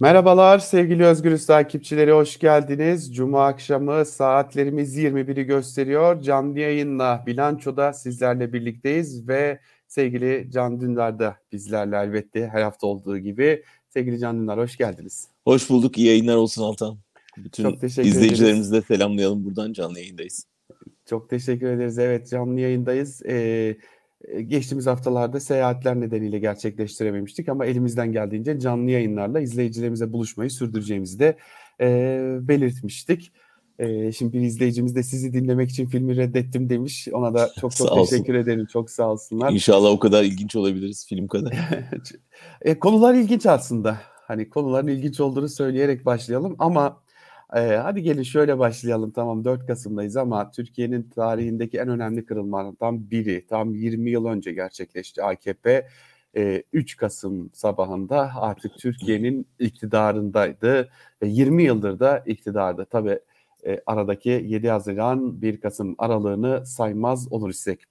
Merhabalar sevgili Özgürüz takipçileri hoş geldiniz. Cuma akşamı saatlerimiz 21'i gösteriyor. Canlı yayınla Bilanço'da sizlerle birlikteyiz ve sevgili Can Dündar da bizlerle elbette her hafta olduğu gibi. Sevgili Can Dündar hoş geldiniz. Hoş bulduk. İyi yayınlar olsun Altan. Bütün Çok teşekkür izleyicilerimizi de selamlayalım. Buradan canlı yayındayız. Çok teşekkür ederiz. Evet canlı yayındayız. Ee, geçtiğimiz haftalarda seyahatler nedeniyle gerçekleştirememiştik ama elimizden geldiğince canlı yayınlarla izleyicilerimize buluşmayı sürdüreceğimizi de e, belirtmiştik. E, şimdi bir izleyicimiz de sizi dinlemek için filmi reddettim demiş. Ona da çok çok teşekkür ederim. Çok sağ olsunlar. İnşallah o kadar ilginç olabiliriz film kadar. e, konular ilginç aslında. Hani konuların ilginç olduğunu söyleyerek başlayalım ama ee, hadi gelin şöyle başlayalım. Tamam 4 Kasım'dayız ama Türkiye'nin tarihindeki en önemli kırılmalardan biri tam 20 yıl önce gerçekleşti. AKP e, 3 Kasım sabahında artık Türkiye'nin iktidarındaydı ve 20 yıldır da iktidarda. Tabi e, aradaki 7 Haziran 1 Kasım aralığını saymaz olur isek.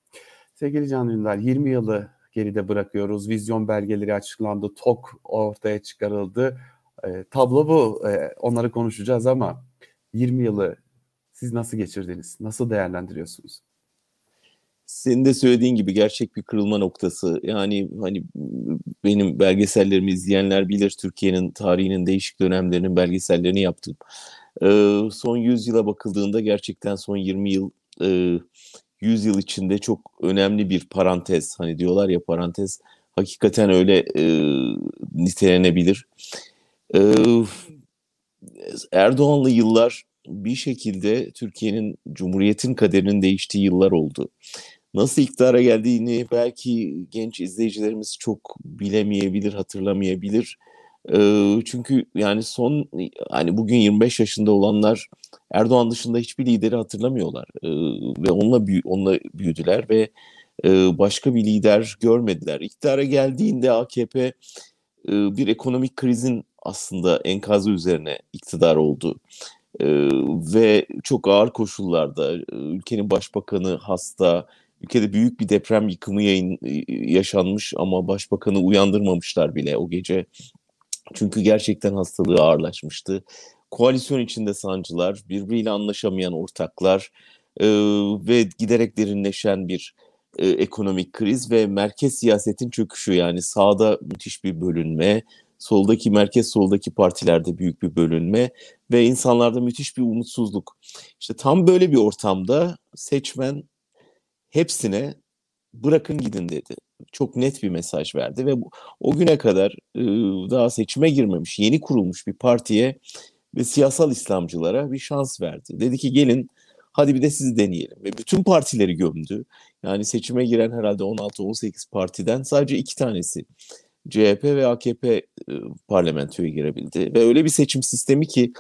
Sevgili Can Dündar 20 yılı geride bırakıyoruz. Vizyon belgeleri açıklandı, TOK ortaya çıkarıldı. E, tablo bu. E, onları konuşacağız ama 20 yılı siz nasıl geçirdiniz? Nasıl değerlendiriyorsunuz? Senin de söylediğin gibi gerçek bir kırılma noktası. Yani hani benim belgesellerimi izleyenler bilir Türkiye'nin tarihinin değişik dönemlerinin belgesellerini yaptım. Ee, son 100 yıla bakıldığında gerçekten son 20 yıl e, 100 yıl içinde çok önemli bir parantez. Hani diyorlar ya parantez hakikaten öyle e, nitelenebilir. Ee, Erdoğan'lı yıllar bir şekilde Türkiye'nin Cumhuriyet'in kaderinin değiştiği yıllar oldu. Nasıl iktidara geldiğini belki genç izleyicilerimiz çok bilemeyebilir, hatırlamayabilir. Ee, çünkü yani son hani bugün 25 yaşında olanlar Erdoğan dışında hiçbir lideri hatırlamıyorlar ee, ve onunla büyü, onunla büyüdüler ve e, başka bir lider görmediler. İktidara geldiğinde AKP e, bir ekonomik krizin aslında enkazı üzerine iktidar oldu. Ee, ve çok ağır koşullarda ülkenin başbakanı hasta, ülkede büyük bir deprem yıkımı yayın, yaşanmış ama başbakanı uyandırmamışlar bile o gece. Çünkü gerçekten hastalığı ağırlaşmıştı. Koalisyon içinde sancılar, birbiriyle anlaşamayan ortaklar e, ve giderek derinleşen bir e, ekonomik kriz ve merkez siyasetin çöküşü yani sağda müthiş bir bölünme, soldaki merkez soldaki partilerde büyük bir bölünme ve insanlarda müthiş bir umutsuzluk. İşte tam böyle bir ortamda seçmen hepsine bırakın gidin dedi. Çok net bir mesaj verdi ve o güne kadar daha seçime girmemiş, yeni kurulmuş bir partiye ve siyasal İslamcılara bir şans verdi. Dedi ki gelin hadi bir de sizi deneyelim. Ve bütün partileri gömdü. Yani seçime giren herhalde 16-18 partiden sadece iki tanesi CHP ve AKP parlamentoya girebildi. Ve öyle bir seçim sistemi ki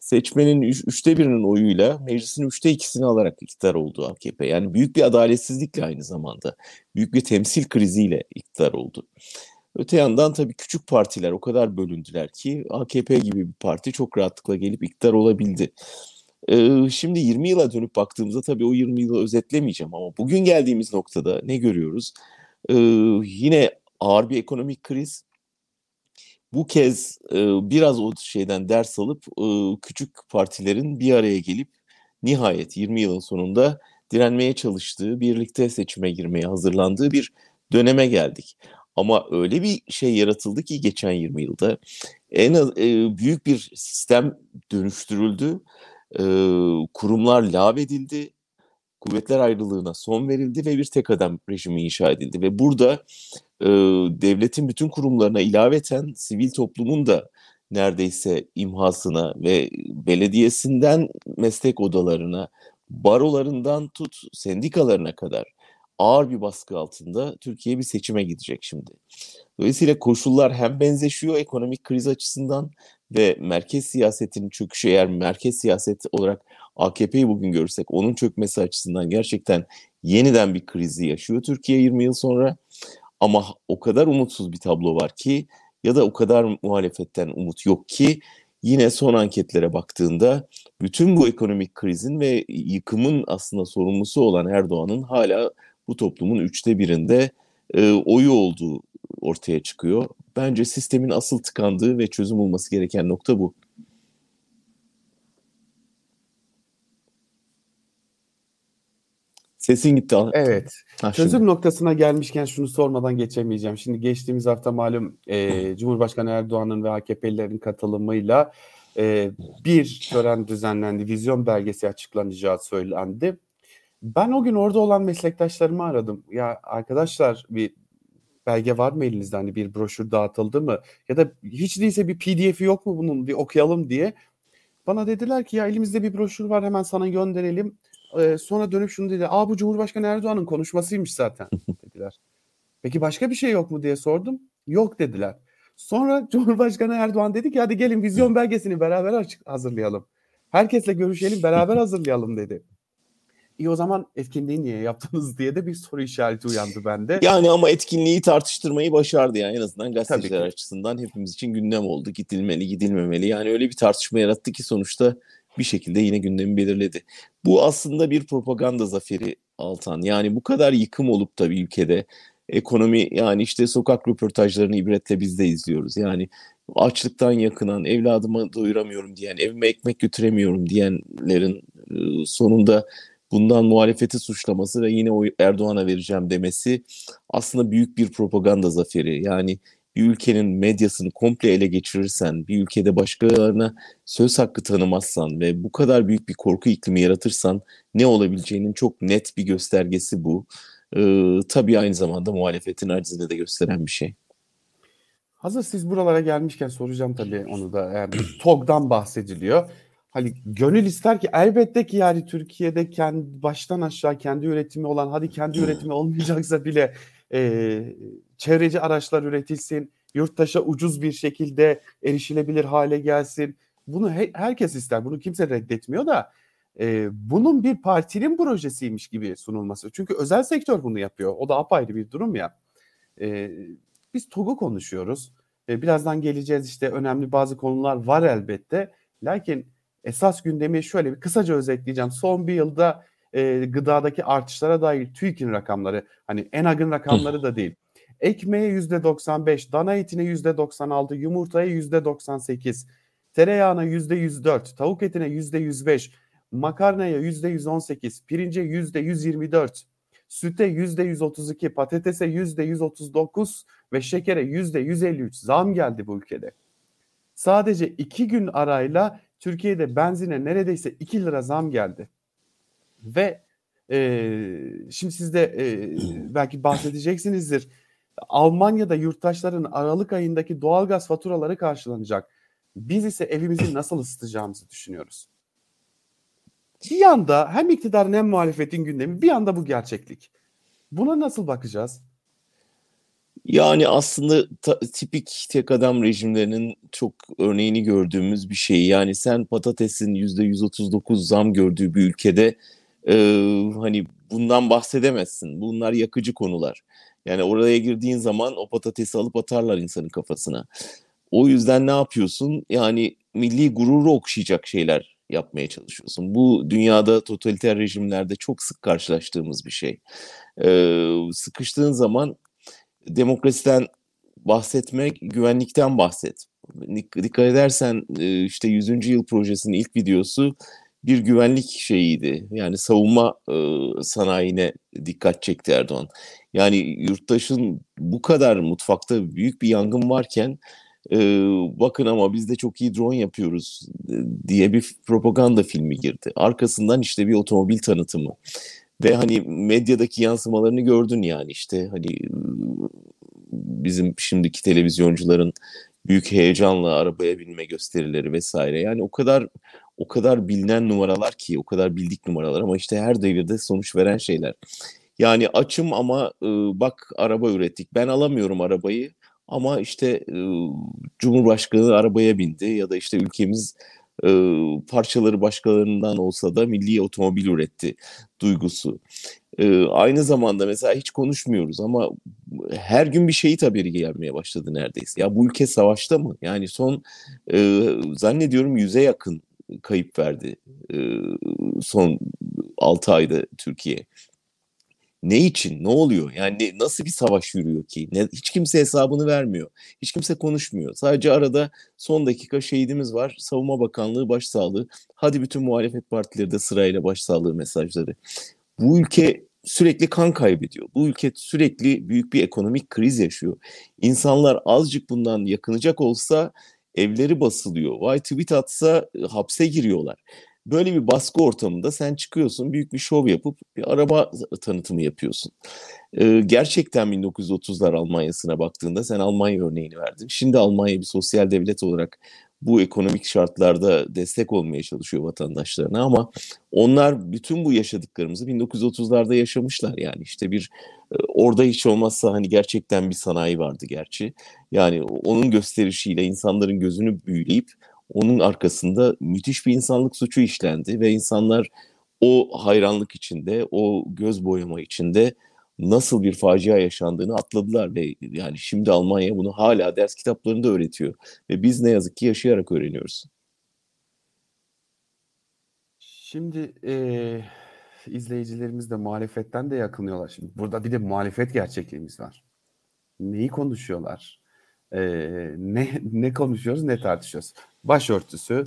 seçmenin üç, üçte birinin oyuyla meclisin üçte ikisini alarak iktidar oldu AKP. Yani büyük bir adaletsizlikle aynı zamanda, büyük bir temsil kriziyle iktidar oldu. Öte yandan tabii küçük partiler o kadar bölündüler ki AKP gibi bir parti çok rahatlıkla gelip iktidar olabildi. Şimdi 20 yıla dönüp baktığımızda tabii o 20 yılı özetlemeyeceğim ama bugün geldiğimiz noktada ne görüyoruz? Ee, yine ağır bir ekonomik kriz. Bu kez e, biraz o şeyden ders alıp e, küçük partilerin bir araya gelip nihayet 20 yılın sonunda direnmeye çalıştığı, birlikte seçime girmeye hazırlandığı bir döneme geldik. Ama öyle bir şey yaratıldı ki geçen 20 yılda en az, e, büyük bir sistem dönüştürüldü. E, kurumlar lağvedildi kuvvetler ayrılığına son verildi ve bir tek adam rejimi inşa edildi. Ve burada e, devletin bütün kurumlarına ilaveten sivil toplumun da neredeyse imhasına ve belediyesinden meslek odalarına, barolarından tut sendikalarına kadar ağır bir baskı altında Türkiye bir seçime gidecek şimdi. Dolayısıyla koşullar hem benzeşiyor ekonomik kriz açısından ve merkez siyasetin çöküşü eğer merkez siyaset olarak AKP'yi bugün görürsek onun çökmesi açısından gerçekten yeniden bir krizi yaşıyor Türkiye 20 yıl sonra. Ama o kadar umutsuz bir tablo var ki ya da o kadar muhalefetten umut yok ki yine son anketlere baktığında bütün bu ekonomik krizin ve yıkımın aslında sorumlusu olan Erdoğan'ın hala bu toplumun üçte birinde e, oyu olduğu ortaya çıkıyor. Bence sistemin asıl tıkandığı ve çözüm bulması gereken nokta bu. Sesin gitti. Evet. Ha, Çözüm şimdi. noktasına gelmişken şunu sormadan geçemeyeceğim. Şimdi geçtiğimiz hafta malum e, Cumhurbaşkanı Erdoğan'ın ve AKP'lilerin katılımıyla e, bir tören düzenlendi. Vizyon belgesi açıklanacağı söylendi. Ben o gün orada olan meslektaşlarımı aradım. Ya arkadaşlar bir belge var mı elinizde? Hani bir broşür dağıtıldı mı? Ya da hiç değilse bir pdf'i yok mu bunun bir okuyalım diye. Bana dediler ki ya elimizde bir broşür var hemen sana gönderelim. Ee, sonra dönüp şunu dedi. Aa bu Cumhurbaşkanı Erdoğan'ın konuşmasıymış zaten dediler. Peki başka bir şey yok mu diye sordum. Yok dediler. Sonra Cumhurbaşkanı Erdoğan dedi ki hadi gelin vizyon belgesini beraber hazırlayalım. Herkesle görüşelim beraber hazırlayalım dedi. İyi o zaman etkinliği niye yaptınız diye de bir soru işareti uyandı bende. Yani ama etkinliği tartıştırmayı başardı yani en azından gazeteciler açısından hepimiz için gündem oldu. Gidilmeli, gidilmemeli. Yani öyle bir tartışma yarattı ki sonuçta bir şekilde yine gündemi belirledi. Bu aslında bir propaganda zaferi Altan. Yani bu kadar yıkım olup da bir ülkede ekonomi yani işte sokak röportajlarını ibretle biz de izliyoruz. Yani açlıktan yakınan, evladımı doyuramıyorum diyen, evime ekmek götüremiyorum diyenlerin sonunda bundan muhalefeti suçlaması ve yine o Erdoğan'a vereceğim demesi aslında büyük bir propaganda zaferi. Yani bir ülkenin medyasını komple ele geçirirsen, bir ülkede başkalarına söz hakkı tanımazsan ve bu kadar büyük bir korku iklimi yaratırsan ne olabileceğinin çok net bir göstergesi bu. Ee, tabii aynı zamanda muhalefetin acizini de gösteren bir şey. Hazır siz buralara gelmişken soracağım tabii onu da. Yani TOG'dan bahsediliyor. Hani gönül ister ki elbette ki yani Türkiye'de kendi baştan aşağı kendi üretimi olan hadi kendi üretimi olmayacaksa bile e, çevreci araçlar üretilsin, yurttaşa ucuz bir şekilde erişilebilir hale gelsin. Bunu he, herkes ister. Bunu kimse reddetmiyor da e, bunun bir partinin projesiymiş gibi sunulması. Çünkü özel sektör bunu yapıyor. O da apayrı bir durum ya. E, biz TOG'u konuşuyoruz. E, birazdan geleceğiz işte önemli bazı konular var elbette. Lakin esas gündemi şöyle bir kısaca özetleyeceğim. Son bir yılda e, gıdadaki artışlara dair TÜİK'in rakamları hani ENAG'ın rakamları da değil. Ekmeğe yüzde 95, dana etine yüzde 96, yumurtaya yüzde 98, tereyağına yüzde 104, tavuk etine yüzde 105, makarnaya yüzde 118, pirince yüzde 124, süte yüzde 132, patatese yüzde 139 ve şekere yüzde 153 zam geldi bu ülkede. Sadece iki gün arayla Türkiye'de benzine neredeyse 2 lira zam geldi. Ve e, şimdi siz de e, belki bahsedeceksinizdir. Almanya'da yurttaşların Aralık ayındaki doğalgaz faturaları karşılanacak. Biz ise evimizi nasıl ısıtacağımızı düşünüyoruz. Bir yanda hem iktidarın hem muhalefetin gündemi bir yanda bu gerçeklik. Buna nasıl bakacağız? Yani aslında ta, tipik tek adam rejimlerinin çok örneğini gördüğümüz bir şey. Yani sen patatesin %139 zam gördüğü bir ülkede e, hani bundan bahsedemezsin. Bunlar yakıcı konular. Yani oraya girdiğin zaman o patatesi alıp atarlar insanın kafasına. O yüzden ne yapıyorsun? Yani milli gururu okşayacak şeyler yapmaya çalışıyorsun. Bu dünyada totaliter rejimlerde çok sık karşılaştığımız bir şey. Ee, sıkıştığın zaman demokrasiden bahsetmek, güvenlikten bahset. Dikkat edersen e, işte 100. yıl projesinin ilk videosu bir güvenlik şeyiydi. Yani savunma e, sanayine dikkat çekti Erdoğan. Yani yurttaşın bu kadar mutfakta büyük bir yangın varken e, bakın ama biz de çok iyi drone yapıyoruz diye bir propaganda filmi girdi. Arkasından işte bir otomobil tanıtımı. Ve hani medyadaki yansımalarını gördün yani işte hani bizim şimdiki televizyoncuların büyük heyecanla arabaya binme gösterileri vesaire. Yani o kadar o kadar bilinen numaralar ki, o kadar bildik numaralar ama işte her devirde sonuç veren şeyler. Yani açım ama e, bak araba ürettik. Ben alamıyorum arabayı ama işte Cumhurbaşkanı arabaya bindi ya da işte ülkemiz e, parçaları başkalarından olsa da milli otomobil üretti duygusu. E, aynı zamanda mesela hiç konuşmuyoruz ama her gün bir şehit haberi gelmeye başladı neredeyse. Ya bu ülke savaşta mı? Yani son e, zannediyorum yüze yakın kayıp verdi e, son 6 ayda Türkiye. Ne için? Ne oluyor? Yani nasıl bir savaş yürüyor ki? Ne, hiç kimse hesabını vermiyor. Hiç kimse konuşmuyor. Sadece arada son dakika şehidimiz var. Savunma Bakanlığı başsağlığı. Hadi bütün muhalefet partileri de sırayla başsağlığı mesajları. Bu ülke sürekli kan kaybediyor. Bu ülke sürekli büyük bir ekonomik kriz yaşıyor. İnsanlar azıcık bundan yakınacak olsa evleri basılıyor. Vay tweet atsa e, hapse giriyorlar. Böyle bir baskı ortamında sen çıkıyorsun büyük bir şov yapıp bir araba tanıtımı yapıyorsun. Ee, gerçekten 1930'lar Almanya'sına baktığında sen Almanya örneğini verdin. Şimdi Almanya bir sosyal devlet olarak bu ekonomik şartlarda destek olmaya çalışıyor vatandaşlarına ama onlar bütün bu yaşadıklarımızı 1930'larda yaşamışlar yani işte bir orada hiç olmazsa hani gerçekten bir sanayi vardı gerçi. Yani onun gösterişiyle insanların gözünü büyüleyip onun arkasında müthiş bir insanlık suçu işlendi ve insanlar o hayranlık içinde, o göz boyama içinde nasıl bir facia yaşandığını atladılar ve yani şimdi Almanya bunu hala ders kitaplarında öğretiyor ve biz ne yazık ki yaşayarak öğreniyoruz. Şimdi e, izleyicilerimiz de muhalefetten de yakınıyorlar. Şimdi burada bir de muhalefet gerçekliğimiz var. Neyi konuşuyorlar? E, ne ne konuşuyoruz, ne tartışıyoruz? Başörtüsü,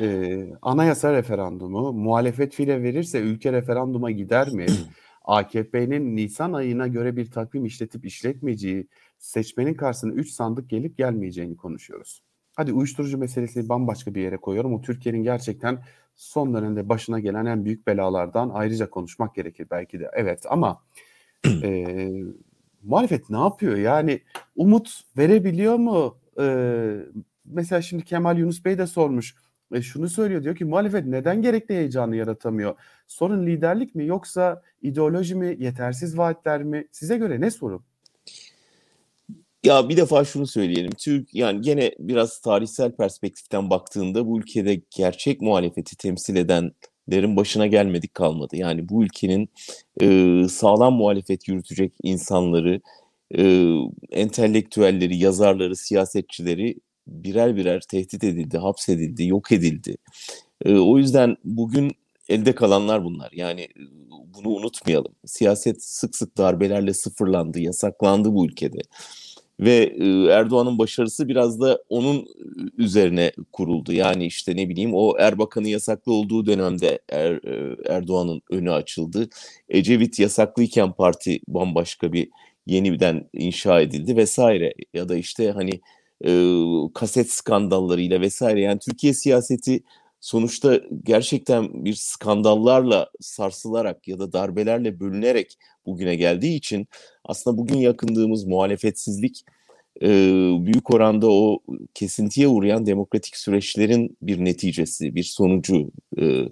e, anayasa referandumu, muhalefet file verirse ülke referanduma gider mi? AKP'nin Nisan ayına göre bir takvim işletip işletmeyeceği, seçmenin karşısına 3 sandık gelip gelmeyeceğini konuşuyoruz. Hadi uyuşturucu meselesini bambaşka bir yere koyuyorum. O Türkiye'nin gerçekten son dönemde başına gelen en büyük belalardan ayrıca konuşmak gerekir belki de. Evet ama e, muhalefet ne yapıyor? Yani umut verebiliyor mu? E, mesela şimdi Kemal Yunus Bey de sormuş. E, şunu söylüyor diyor ki muhalefet neden gerekli heyecanı yaratamıyor? Sorun liderlik mi yoksa ideoloji mi, yetersiz vaatler mi? Size göre ne sorun? Ya bir defa şunu söyleyelim. Türk yani gene biraz tarihsel perspektiften baktığında bu ülkede gerçek muhalefeti temsil edenlerin başına gelmedik kalmadı. Yani bu ülkenin e, sağlam muhalefet yürütecek insanları, e, entelektüelleri, yazarları, siyasetçileri birer birer tehdit edildi, hapsedildi, yok edildi. E, o yüzden bugün elde kalanlar bunlar. Yani bunu unutmayalım. Siyaset sık sık darbelerle sıfırlandı, yasaklandı bu ülkede. Ve Erdoğan'ın başarısı biraz da onun üzerine kuruldu. Yani işte ne bileyim o Erbakan'ın yasaklı olduğu dönemde er, Erdoğan'ın önü açıldı. Ecevit yasaklıyken parti bambaşka bir yeniden inşa edildi vesaire. Ya da işte hani e, kaset skandallarıyla vesaire. Yani Türkiye siyaseti sonuçta gerçekten bir skandallarla sarsılarak ya da darbelerle bölünerek bugüne geldiği için aslında bugün yakındığımız muhalefetsizlik e, büyük oranda o kesintiye uğrayan demokratik süreçlerin bir neticesi, bir sonucu e,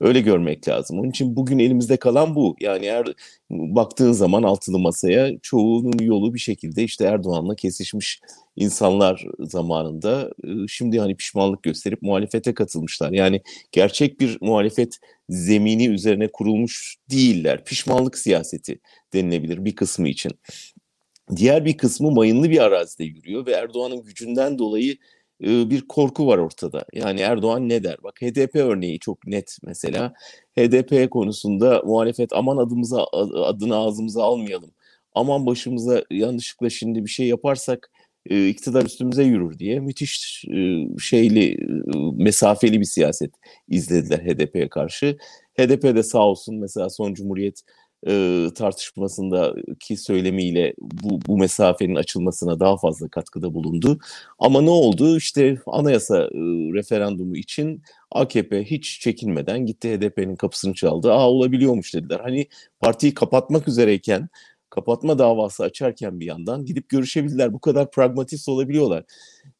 öyle görmek lazım. Onun için bugün elimizde kalan bu. Yani eğer baktığın zaman altılı masaya çoğunun yolu bir şekilde işte Erdoğan'la kesişmiş insanlar zamanında e, şimdi hani pişmanlık gösterip muhalefete katılmışlar. Yani gerçek bir muhalefet zemini üzerine kurulmuş değiller. Pişmanlık siyaseti denilebilir bir kısmı için. Diğer bir kısmı mayınlı bir arazide yürüyor ve Erdoğan'ın gücünden dolayı bir korku var ortada. Yani Erdoğan ne der? Bak HDP örneği çok net mesela. HDP konusunda muhalefet aman adımıza adını ağzımıza almayalım. Aman başımıza yanlışlıkla şimdi bir şey yaparsak iktidar üstümüze yürür diye müthiş şeyli mesafeli bir siyaset izlediler HDP'ye karşı. HDP de sağ olsun mesela son Cumhuriyet e, tartışmasındaki söylemiyle bu, bu mesafenin açılmasına daha fazla katkıda bulundu. Ama ne oldu? İşte anayasa e, referandumu için AKP hiç çekinmeden gitti HDP'nin kapısını çaldı. Aa olabiliyormuş dediler. Hani partiyi kapatmak üzereyken kapatma davası açarken bir yandan gidip görüşebilirler. Bu kadar pragmatist olabiliyorlar.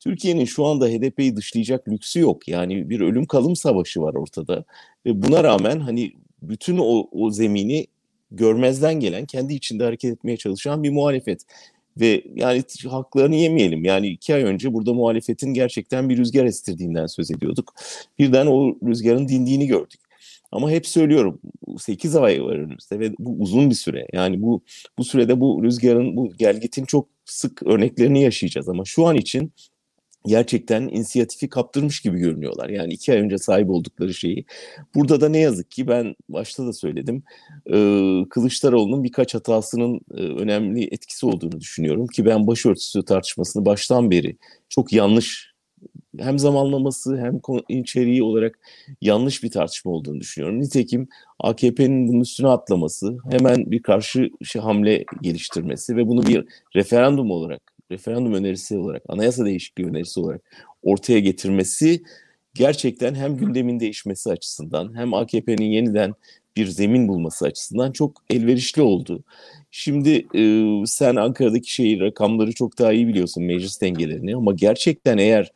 Türkiye'nin şu anda HDP'yi dışlayacak lüksü yok. Yani bir ölüm kalım savaşı var ortada. Ve buna rağmen hani bütün o, o zemini görmezden gelen, kendi içinde hareket etmeye çalışan bir muhalefet. Ve yani haklarını yemeyelim. Yani iki ay önce burada muhalefetin gerçekten bir rüzgar estirdiğinden söz ediyorduk. Birden o rüzgarın dindiğini gördük. Ama hep söylüyorum 8 ay var önümüzde ve bu uzun bir süre. Yani bu bu sürede bu rüzgarın, bu gelgitin çok sık örneklerini yaşayacağız. Ama şu an için gerçekten inisiyatifi kaptırmış gibi görünüyorlar. Yani iki ay önce sahip oldukları şeyi. Burada da ne yazık ki ben başta da söyledim. Kılıçdaroğlu'nun birkaç hatasının önemli etkisi olduğunu düşünüyorum. Ki ben başörtüsü tartışmasını baştan beri çok yanlış hem zamanlaması hem içeriği olarak yanlış bir tartışma olduğunu düşünüyorum. Nitekim AKP'nin bunun üstüne atlaması, hemen bir karşı şey, hamle geliştirmesi ve bunu bir referandum olarak referandum önerisi olarak, anayasa değişikliği önerisi olarak ortaya getirmesi gerçekten hem gündemin değişmesi açısından hem AKP'nin yeniden bir zemin bulması açısından çok elverişli oldu. Şimdi e, sen Ankara'daki şeyi rakamları çok daha iyi biliyorsun meclis dengelerini ama gerçekten eğer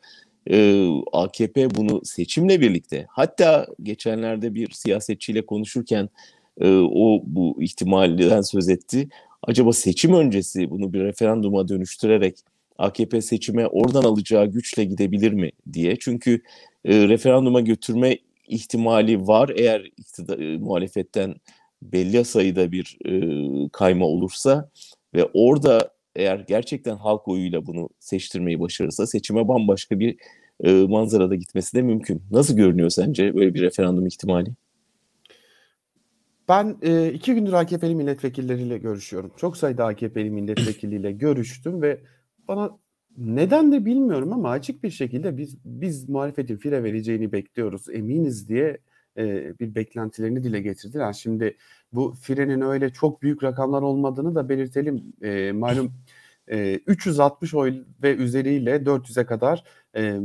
e, AKP bunu seçimle birlikte hatta geçenlerde bir siyasetçiyle konuşurken e, o bu ihtimalden söz etti acaba seçim öncesi bunu bir referanduma dönüştürerek AKP seçime oradan alacağı güçle gidebilir mi diye. Çünkü e, referanduma götürme ihtimali var eğer iktidar, e, muhalefetten belli sayıda bir e, kayma olursa ve orada eğer gerçekten halk oyuyla bunu seçtirmeyi başarırsa seçime bambaşka bir e, manzarada gitmesi de mümkün. Nasıl görünüyor sence böyle bir referandum ihtimali? Ben, eee, 2 gündür AKP'li milletvekilleriyle görüşüyorum. Çok sayıda AKP'li milletvekiliyle görüştüm ve bana neden de bilmiyorum ama açık bir şekilde biz biz muhalefetin fire vereceğini bekliyoruz, eminiz diye, eee, bir beklentilerini dile getirdiler. Şimdi bu firenin öyle çok büyük rakamlar olmadığını da belirtelim. Eee, malum, eee, 360 oy ve üzeriyle 400'e kadar, eee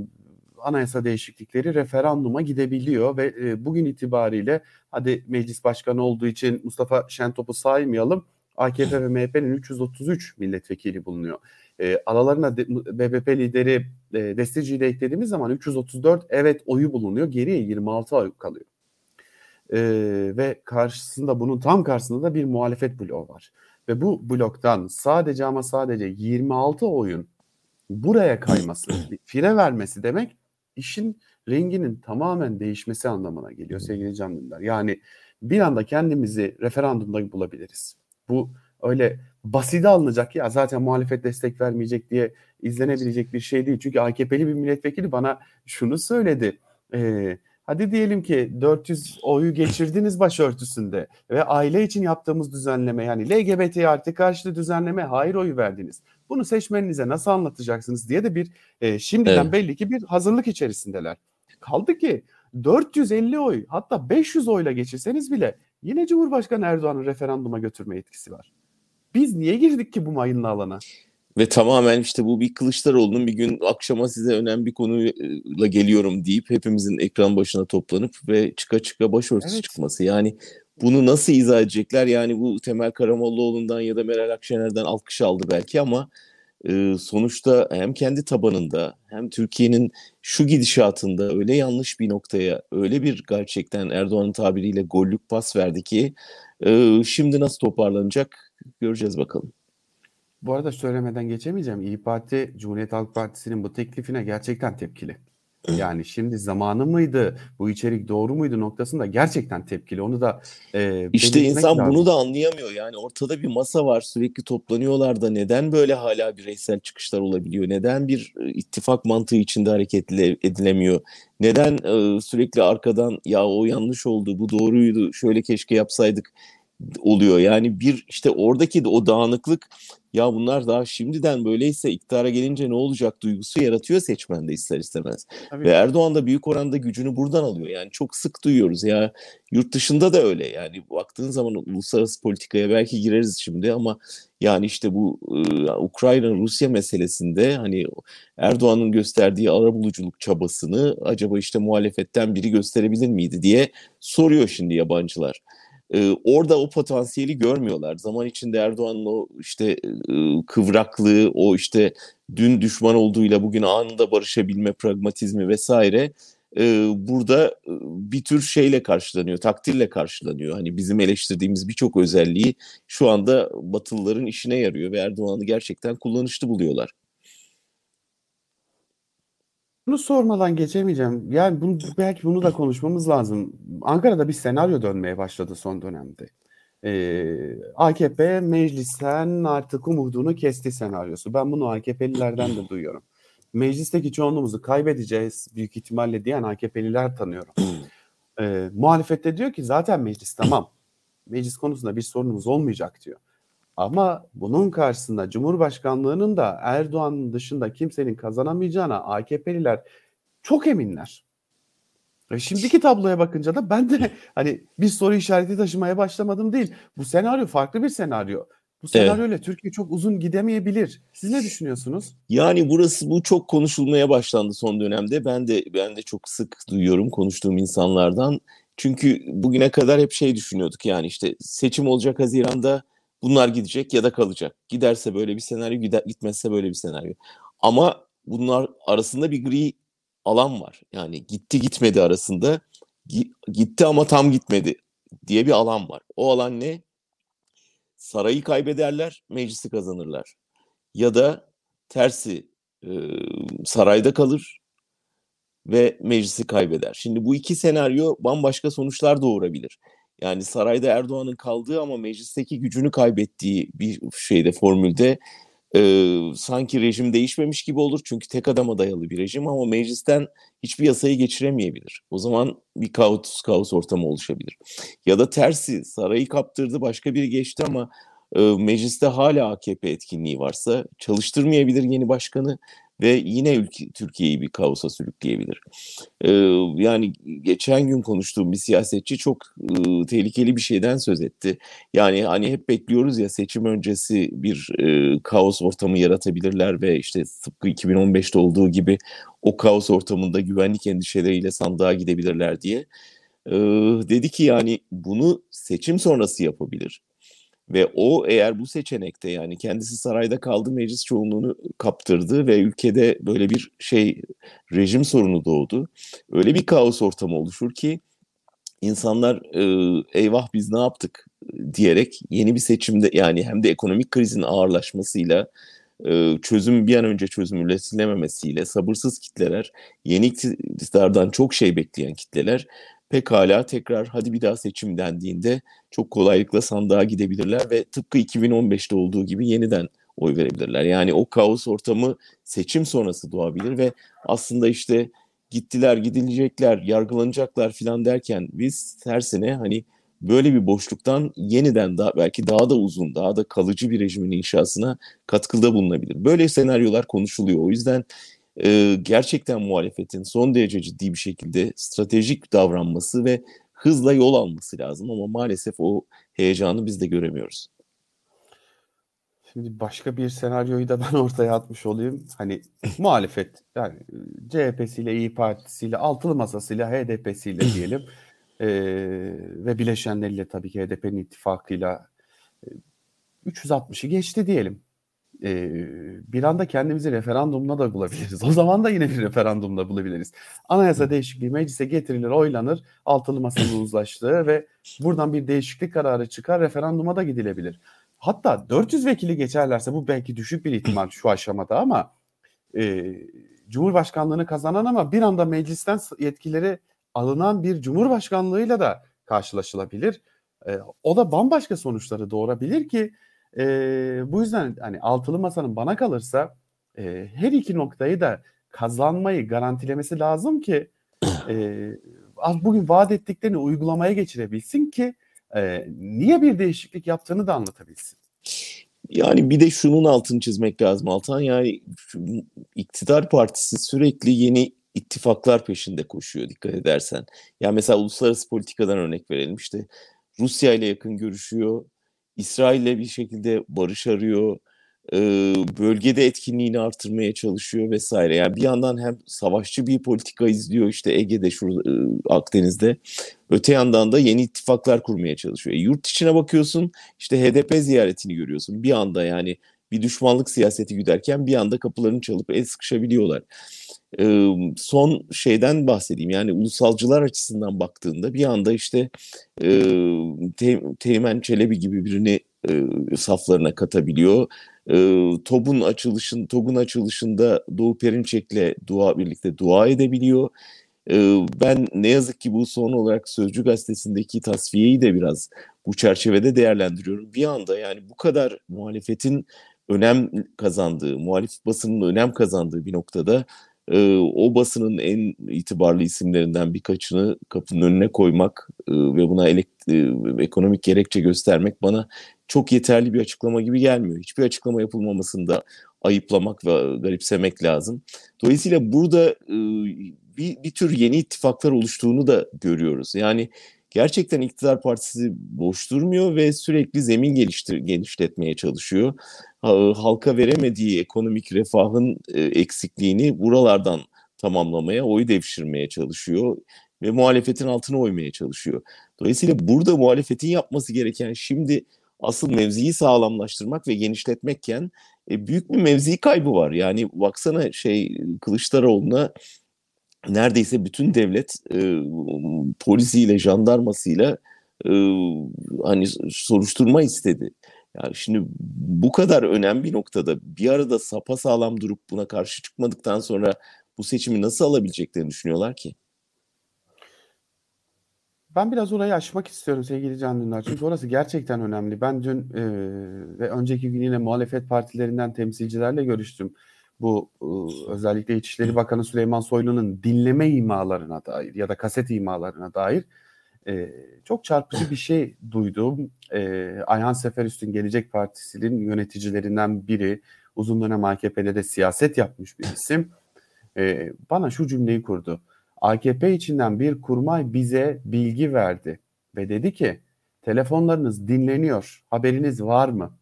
anayasa değişiklikleri referanduma gidebiliyor ve e, bugün itibariyle hadi meclis başkanı olduğu için Mustafa Şentop'u saymayalım. AKP ve MHP'nin 333 milletvekili bulunuyor. E, aralarına de, BBP lideri e, Desteci'yi de eklediğimiz zaman 334 evet oyu bulunuyor. Geriye 26 oy kalıyor. E, ve karşısında bunun tam karşısında da bir muhalefet bloğu var. Ve bu bloktan sadece ama sadece 26 oyun buraya kayması, fire vermesi demek işin renginin tamamen değişmesi anlamına geliyor sevgili Can Dündar. Yani bir anda kendimizi referandumda bulabiliriz. Bu öyle basite alınacak ya zaten muhalefet destek vermeyecek diye izlenebilecek bir şey değil. Çünkü AKP'li bir milletvekili bana şunu söyledi. Ee, hadi diyelim ki 400 oyu geçirdiniz başörtüsünde ve aile için yaptığımız düzenleme yani LGBT artı karşıtı düzenleme hayır oyu verdiniz. Bunu seçmeninize nasıl anlatacaksınız diye de bir e, şimdiden evet. belli ki bir hazırlık içerisindeler. Kaldı ki 450 oy hatta 500 oyla geçirseniz bile yine Cumhurbaşkanı Erdoğan'ın referanduma götürme etkisi var. Biz niye girdik ki bu mayınlı alana? Ve tamamen işte bu bir Kılıçdaroğlu'nun bir gün akşama size önemli bir konuyla geliyorum deyip hepimizin ekran başına toplanıp ve çıka çıka başörtüsü evet. çıkması. Yani bunu nasıl izah edecekler? Yani bu Temel Karamollaoğlu'ndan ya da Meral Akşener'den alkış aldı belki ama e, sonuçta hem kendi tabanında hem Türkiye'nin şu gidişatında öyle yanlış bir noktaya öyle bir gerçekten Erdoğan'ın tabiriyle gollük pas verdi ki e, şimdi nasıl toparlanacak göreceğiz bakalım. Bu arada söylemeden geçemeyeceğim. İyi Parti, Cumhuriyet Halk Partisi'nin bu teklifine gerçekten tepkili. Yani şimdi zamanı mıydı, bu içerik doğru muydu noktasında gerçekten tepkili. Onu da e, İşte insan lazım. bunu da anlayamıyor. Yani ortada bir masa var, sürekli toplanıyorlar da neden böyle hala bireysel çıkışlar olabiliyor? Neden bir ittifak mantığı içinde hareket edilemiyor? Neden e, sürekli arkadan ya o yanlış oldu, bu doğruydu, şöyle keşke yapsaydık oluyor. Yani bir işte oradaki de o dağınıklık ya bunlar daha şimdiden böyleyse iktidara gelince ne olacak duygusu yaratıyor seçmende ister istemez. Tabii. Ve Erdoğan da büyük oranda gücünü buradan alıyor. Yani çok sık duyuyoruz ya yurt dışında da öyle. Yani baktığın zaman uluslararası politikaya belki gireriz şimdi ama yani işte bu e, Ukrayna-Rusya meselesinde hani Erdoğan'ın gösterdiği arabuluculuk çabasını acaba işte muhalefetten biri gösterebilir miydi diye soruyor şimdi yabancılar e, orada o potansiyeli görmüyorlar. Zaman içinde Erdoğan'ın o işte e, kıvraklığı, o işte dün düşman olduğuyla bugün anında barışabilme pragmatizmi vesaire e, burada bir tür şeyle karşılanıyor, takdirle karşılanıyor. Hani bizim eleştirdiğimiz birçok özelliği şu anda Batılıların işine yarıyor ve Erdoğan'ı gerçekten kullanışlı buluyorlar. Bunu sormadan geçemeyeceğim. Yani bunu belki bunu da konuşmamız lazım. Ankara'da bir senaryo dönmeye başladı son dönemde. Ee, AKP meclisten artık umudunu kesti senaryosu. Ben bunu AKP'lilerden de duyuyorum. meclisteki çoğunluğumuzu kaybedeceğiz büyük ihtimalle diyen AKP'liler tanıyorum. e, muhalefette diyor ki zaten meclis tamam. Meclis konusunda bir sorunumuz olmayacak diyor. Ama bunun karşısında Cumhurbaşkanlığının da Erdoğan'ın dışında kimsenin kazanamayacağına AKP'liler çok eminler. E şimdiki tabloya bakınca da ben de hani bir soru işareti taşımaya başlamadım değil. Bu senaryo farklı bir senaryo. Bu senaryoyla evet. Türkiye çok uzun gidemeyebilir. Siz ne düşünüyorsunuz? Yani burası bu çok konuşulmaya başlandı son dönemde. Ben de ben de çok sık duyuyorum konuştuğum insanlardan. Çünkü bugüne kadar hep şey düşünüyorduk yani işte seçim olacak Haziran'da bunlar gidecek ya da kalacak. Giderse böyle bir senaryo, gider, gitmezse böyle bir senaryo. Ama bunlar arasında bir gri alan var. Yani gitti gitmedi arasında gitti ama tam gitmedi diye bir alan var. O alan ne? Sarayı kaybederler, meclisi kazanırlar. Ya da tersi e, sarayda kalır ve meclisi kaybeder. Şimdi bu iki senaryo bambaşka sonuçlar doğurabilir. Yani sarayda Erdoğan'ın kaldığı ama meclisteki gücünü kaybettiği bir şeyde formülde e, sanki rejim değişmemiş gibi olur. Çünkü tek adama dayalı bir rejim ama meclisten hiçbir yasayı geçiremeyebilir. O zaman bir kaos, kaos ortamı oluşabilir. Ya da tersi sarayı kaptırdı başka biri geçti ama e, mecliste hala AKP etkinliği varsa çalıştırmayabilir yeni başkanı ve yine ülke, Türkiye'yi bir kaosa sürükleyebilir. Ee, yani geçen gün konuştuğum bir siyasetçi çok e, tehlikeli bir şeyden söz etti. Yani hani hep bekliyoruz ya seçim öncesi bir e, kaos ortamı yaratabilirler ve işte tıpkı 2015'te olduğu gibi o kaos ortamında güvenlik endişeleriyle sandığa gidebilirler diye. Ee, dedi ki yani bunu seçim sonrası yapabilir. Ve o eğer bu seçenekte yani kendisi sarayda kaldı meclis çoğunluğunu kaptırdı ve ülkede böyle bir şey rejim sorunu doğdu. Öyle bir kaos ortamı oluşur ki insanlar e, eyvah biz ne yaptık diyerek yeni bir seçimde yani hem de ekonomik krizin ağırlaşmasıyla e, çözüm bir an önce çözüm üretilememesiyle sabırsız kitleler yeni iktidardan çok şey bekleyen kitleler pekala tekrar hadi bir daha seçim dendiğinde çok kolaylıkla sandığa gidebilirler ve tıpkı 2015'te olduğu gibi yeniden oy verebilirler. Yani o kaos ortamı seçim sonrası doğabilir ve aslında işte gittiler, gidilecekler, yargılanacaklar filan derken biz her sene hani böyle bir boşluktan yeniden daha belki daha da uzun, daha da kalıcı bir rejimin inşasına katkıda bulunabilir. Böyle senaryolar konuşuluyor. O yüzden e, gerçekten muhalefetin son derece ciddi bir şekilde stratejik davranması ve hızla yol alması lazım ama maalesef o heyecanı biz de göremiyoruz. Şimdi başka bir senaryoyu da ben ortaya atmış olayım. Hani muhalefet yani CHP'siyle, İyi Partisi'yle, altılı masasıyla, HDP'siyle diyelim e, ve bileşenleriyle tabii ki HDP'nin ittifakıyla e, 360'ı geçti diyelim e, bir anda kendimizi referandumla da bulabiliriz. O zaman da yine bir referandumla bulabiliriz. Anayasa değişikliği meclise getirilir, oylanır, altılı masanın uzlaştığı ve buradan bir değişiklik kararı çıkar, referanduma da gidilebilir. Hatta 400 vekili geçerlerse bu belki düşük bir ihtimal şu aşamada ama e, Cumhurbaşkanlığını kazanan ama bir anda meclisten yetkileri alınan bir Cumhurbaşkanlığıyla da karşılaşılabilir. E, o da bambaşka sonuçları doğurabilir ki e, bu yüzden hani altılı masanın bana kalırsa e, her iki noktayı da kazanmayı garantilemesi lazım ki e, bugün vaat ettiklerini uygulamaya geçirebilsin ki e, niye bir değişiklik yaptığını da anlatabilsin. Yani bir de şunun altını çizmek lazım Altan. Yani iktidar partisi sürekli yeni ittifaklar peşinde koşuyor dikkat edersen. Yani mesela uluslararası politikadan örnek verelim. İşte Rusya ile yakın görüşüyor. İsrail'le bir şekilde barış arıyor, e, bölgede etkinliğini artırmaya çalışıyor vesaire. Yani bir yandan hem savaşçı bir politika izliyor işte Ege'de, şurada, e, Akdeniz'de. Öte yandan da yeni ittifaklar kurmaya çalışıyor. E, yurt içine bakıyorsun işte HDP ziyaretini görüyorsun. Bir anda yani bir düşmanlık siyaseti güderken bir anda kapılarını çalıp el sıkışabiliyorlar. Ee, son şeyden bahsedeyim yani ulusalcılar açısından baktığında bir anda işte e, Te Teğmen Çelebi gibi birini e, saflarına katabiliyor. E, TOB'un açılışın TOB'un açılışında Doğu Perinçek'le dua birlikte dua edebiliyor. E, ben ne yazık ki bu son olarak Sözcü gazetesindeki tasfiyeyi de biraz bu çerçevede değerlendiriyorum. Bir anda yani bu kadar muhalefetin önem kazandığı, muhalif basının önem kazandığı bir noktada e, o basının en itibarlı isimlerinden birkaçını kapının önüne koymak e, ve buna elekt, e, ekonomik gerekçe göstermek bana çok yeterli bir açıklama gibi gelmiyor. Hiçbir açıklama yapılmamasını da ayıplamak ve garipsemek lazım. Dolayısıyla burada e, bir, bir tür yeni ittifaklar oluştuğunu da görüyoruz. Yani gerçekten iktidar partisi boş durmuyor ve sürekli zemin geliştir, genişletmeye çalışıyor. Halka veremediği ekonomik refahın e, eksikliğini buralardan tamamlamaya, oy devşirmeye çalışıyor ve muhalefetin altına oymaya çalışıyor. Dolayısıyla burada muhalefetin yapması gereken şimdi asıl mevziyi sağlamlaştırmak ve genişletmekken e, büyük bir mevzi kaybı var. Yani baksana şey Kılıçdaroğlu'na neredeyse bütün devlet e, polisiyle, jandarmasıyla e, hani soruşturma istedi. Yani şimdi bu kadar önemli bir noktada bir arada sapa sağlam durup buna karşı çıkmadıktan sonra bu seçimi nasıl alabileceklerini düşünüyorlar ki? Ben biraz orayı açmak istiyorum sevgili Can Dündar. Çünkü orası gerçekten önemli. Ben dün e, ve önceki gün yine muhalefet partilerinden temsilcilerle görüştüm. Bu e, özellikle İçişleri Bakanı Süleyman Soylu'nun dinleme imalarına dair ya da kaset imalarına dair e, çok çarpıcı bir şey duydum. E, Ayhan Seferüstün Gelecek Partisi'nin yöneticilerinden biri. Uzun dönem AKP'de de siyaset yapmış bir isim. E, bana şu cümleyi kurdu. AKP içinden bir kurmay bize bilgi verdi ve dedi ki telefonlarınız dinleniyor haberiniz var mı?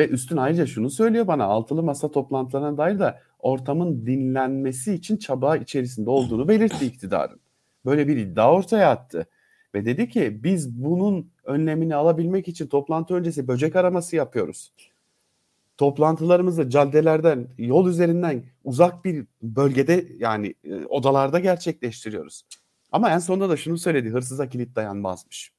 Ve üstün ayrıca şunu söylüyor bana altılı masa toplantılarına dair de ortamın dinlenmesi için çaba içerisinde olduğunu belirtti iktidarın. Böyle bir iddia ortaya attı. Ve dedi ki biz bunun önlemini alabilmek için toplantı öncesi böcek araması yapıyoruz. Toplantılarımızı caddelerden, yol üzerinden uzak bir bölgede yani e, odalarda gerçekleştiriyoruz. Ama en sonunda da şunu söyledi. Hırsıza kilit dayanmazmış.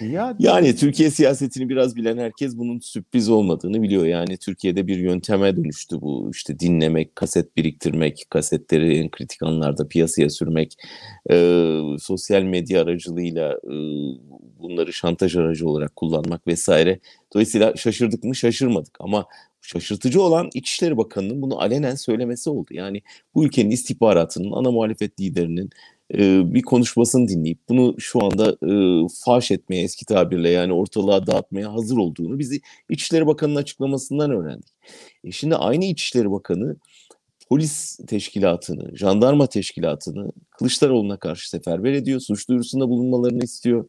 Ya, yani Türkiye siyasetini biraz bilen herkes bunun sürpriz olmadığını biliyor. Yani Türkiye'de bir yönteme dönüştü bu. işte dinlemek, kaset biriktirmek, kasetleri en kritik anlarda piyasaya sürmek, e, sosyal medya aracılığıyla e, bunları şantaj aracı olarak kullanmak vesaire. Dolayısıyla şaşırdık mı? Şaşırmadık. Ama şaşırtıcı olan İçişleri Bakanı'nın bunu alenen söylemesi oldu. Yani bu ülkenin istihbaratının, ana muhalefet liderinin e, bir konuşmasını dinleyip bunu şu anda e, faş etmeye eski tabirle yani ortalığa dağıtmaya hazır olduğunu bizi İçişleri Bakanı'nın açıklamasından öğrendik. E şimdi aynı İçişleri Bakanı polis teşkilatını, jandarma teşkilatını Kılıçdaroğlu'na karşı seferber ediyor. Suç duyurusunda bulunmalarını istiyor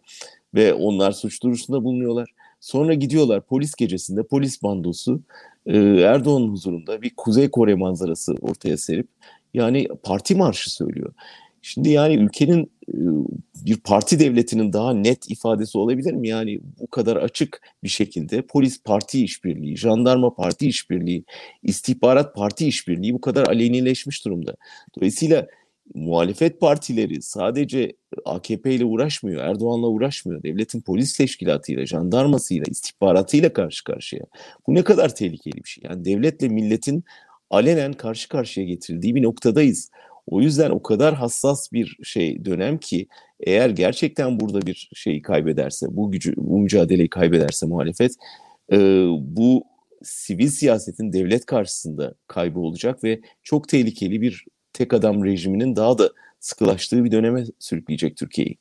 ve onlar suç duyurusunda bulunuyorlar. Sonra gidiyorlar polis gecesinde polis bandosu e, Erdoğan'ın huzurunda bir Kuzey Kore manzarası ortaya serip yani parti marşı söylüyor. Şimdi yani ülkenin bir parti devletinin daha net ifadesi olabilir mi? Yani bu kadar açık bir şekilde polis parti işbirliği, jandarma parti işbirliği, istihbarat parti işbirliği bu kadar alenileşmiş durumda. Dolayısıyla muhalefet partileri sadece AKP ile uğraşmıyor, Erdoğan'la uğraşmıyor. Devletin polis teşkilatıyla, jandarmasıyla, istihbaratıyla karşı karşıya. Bu ne kadar tehlikeli bir şey. Yani devletle milletin alenen karşı karşıya getirildiği bir noktadayız. O yüzden o kadar hassas bir şey dönem ki eğer gerçekten burada bir şeyi kaybederse, bu gücü, bu mücadeleyi kaybederse muhalefet e, bu sivil siyasetin devlet karşısında kaybı olacak ve çok tehlikeli bir tek adam rejiminin daha da sıkılaştığı bir döneme sürükleyecek Türkiye'yi.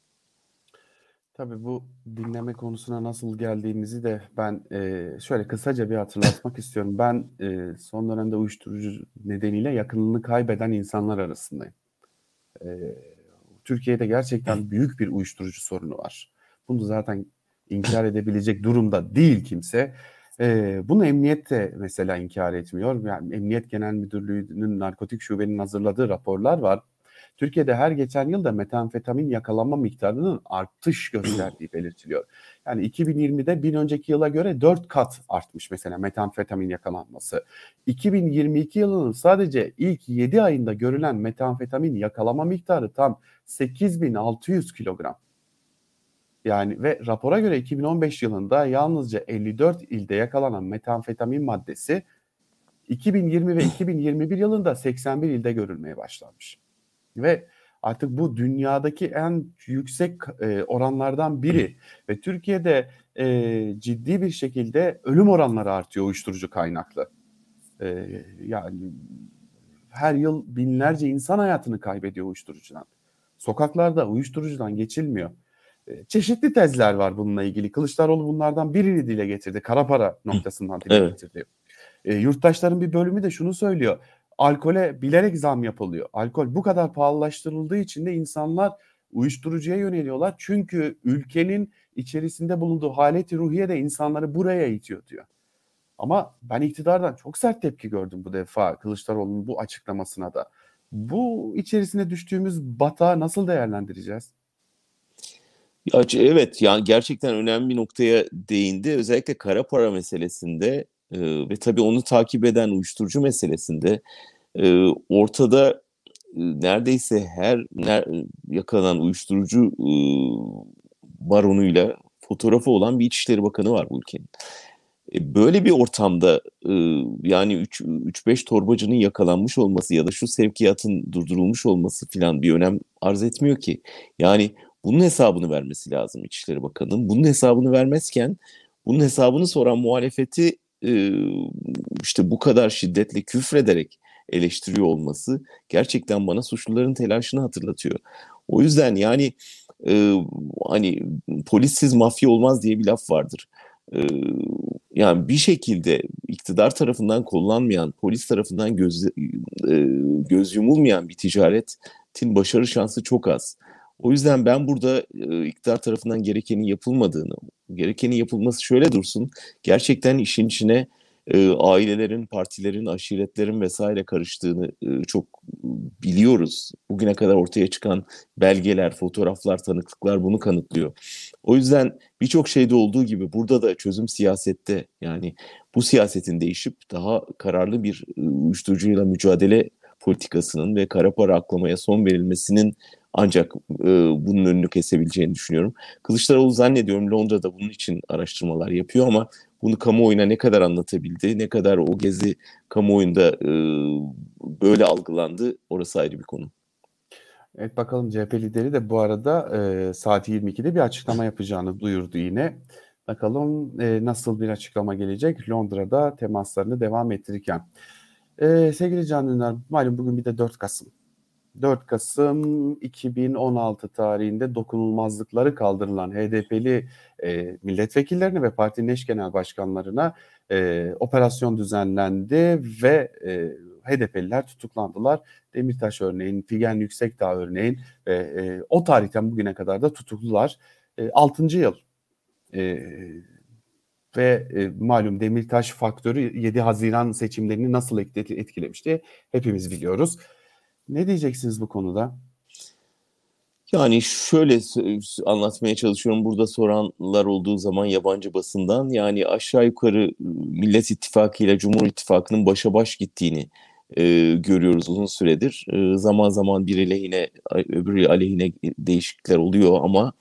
Tabii bu dinleme konusuna nasıl geldiğimizi de ben e, şöyle kısaca bir hatırlatmak istiyorum. Ben e, son dönemde uyuşturucu nedeniyle yakınını kaybeden insanlar arasındayım. E, Türkiye'de gerçekten büyük bir uyuşturucu sorunu var. Bunu zaten inkar edebilecek durumda değil kimse. E, bunu emniyet de mesela inkar etmiyor. Yani Emniyet Genel Müdürlüğü'nün narkotik şubenin hazırladığı raporlar var. Türkiye'de her geçen yılda metamfetamin yakalanma miktarının artış gösterdiği belirtiliyor. Yani 2020'de bir önceki yıla göre 4 kat artmış mesela metamfetamin yakalanması. 2022 yılının sadece ilk 7 ayında görülen metamfetamin yakalama miktarı tam 8600 kilogram. Yani ve rapora göre 2015 yılında yalnızca 54 ilde yakalanan metamfetamin maddesi 2020 ve 2021 yılında 81 ilde görülmeye başlanmış. Ve Artık bu dünyadaki en yüksek e, oranlardan biri ve Türkiye'de e, ciddi bir şekilde ölüm oranları artıyor uyuşturucu kaynaklı. E, yani her yıl binlerce insan hayatını kaybediyor uyuşturucudan. Sokaklarda uyuşturucudan geçilmiyor. E, çeşitli tezler var bununla ilgili. Kılıçdaroğlu bunlardan birini dile getirdi. Kara para noktasından dile evet. getirdi. E, yurttaşların bir bölümü de şunu söylüyor. Alkole bilerek zam yapılıyor. Alkol bu kadar pahalılaştırıldığı için de insanlar uyuşturucuya yöneliyorlar. Çünkü ülkenin içerisinde bulunduğu haleti ruhiye de insanları buraya itiyor diyor. Ama ben iktidardan çok sert tepki gördüm bu defa Kılıçdaroğlu'nun bu açıklamasına da. Bu içerisine düştüğümüz batağı nasıl değerlendireceğiz? Ya, evet yani gerçekten önemli bir noktaya değindi. Özellikle kara para meselesinde e, ve tabii onu takip eden uyuşturucu meselesinde e, ortada e, neredeyse her ner, yakalanan uyuşturucu e, baronuyla fotoğrafı olan bir İçişleri Bakanı var bu ülkenin. E, böyle bir ortamda yani 3-5 torbacının yakalanmış olması ya da şu sevkiyatın durdurulmuş olması filan bir önem arz etmiyor ki. Yani bunun hesabını vermesi lazım İçişleri Bakanı'nın. Bunun hesabını vermezken bunun hesabını soran muhalefeti e, işte bu kadar şiddetle küfrederek eleştiriyor olması gerçekten bana suçluların telaşını hatırlatıyor. O yüzden yani hani polissiz mafya olmaz diye bir laf vardır yani bir şekilde iktidar tarafından kullanmayan, polis tarafından göz, e, göz yumulmayan bir ticaretin başarı şansı çok az. O yüzden ben burada e, iktidar tarafından gerekenin yapılmadığını, gerekenin yapılması şöyle dursun, gerçekten işin içine e, ailelerin, partilerin, aşiretlerin vesaire karıştığını e, çok biliyoruz. Bugüne kadar ortaya çıkan belgeler, fotoğraflar, tanıklıklar bunu kanıtlıyor. O yüzden birçok şeyde olduğu gibi burada da çözüm siyasette yani bu siyasetin değişip daha kararlı bir e, uyuşturucuyla mücadele politikasının ve kara para aklamaya son verilmesinin ancak e, bunun önünü kesebileceğini düşünüyorum. Kılıçdaroğlu zannediyorum Londra'da bunun için araştırmalar yapıyor ama bunu kamuoyuna ne kadar anlatabildi, ne kadar o gezi kamuoyunda e, böyle algılandı orası ayrı bir konu. Evet bakalım CHP lideri de bu arada e, saat 22'de bir açıklama yapacağını duyurdu yine. Bakalım e, nasıl bir açıklama gelecek Londra'da temaslarını devam ettirirken. E, sevgili Can Dündar, malum bugün bir de 4 Kasım. 4 Kasım 2016 tarihinde dokunulmazlıkları kaldırılan HDP'li e, milletvekillerine ve partinin eş genel başkanlarına e, operasyon düzenlendi ve e, HDP'liler tutuklandılar. Demirtaş örneğin, Figen Yüksekdağ örneğin e, e, o tarihten bugüne kadar da tutuklular. E, 6. yıl e, ve e, malum Demirtaş faktörü 7 Haziran seçimlerini nasıl etkilemişti hepimiz biliyoruz. Ne diyeceksiniz bu konuda? Yani şöyle anlatmaya çalışıyorum burada soranlar olduğu zaman yabancı basından yani aşağı yukarı Millet İttifakı ile Cumhur İttifakı'nın başa baş gittiğini e, görüyoruz uzun süredir. E, zaman zaman biri lehine öbürü aleyhine değişiklikler oluyor ama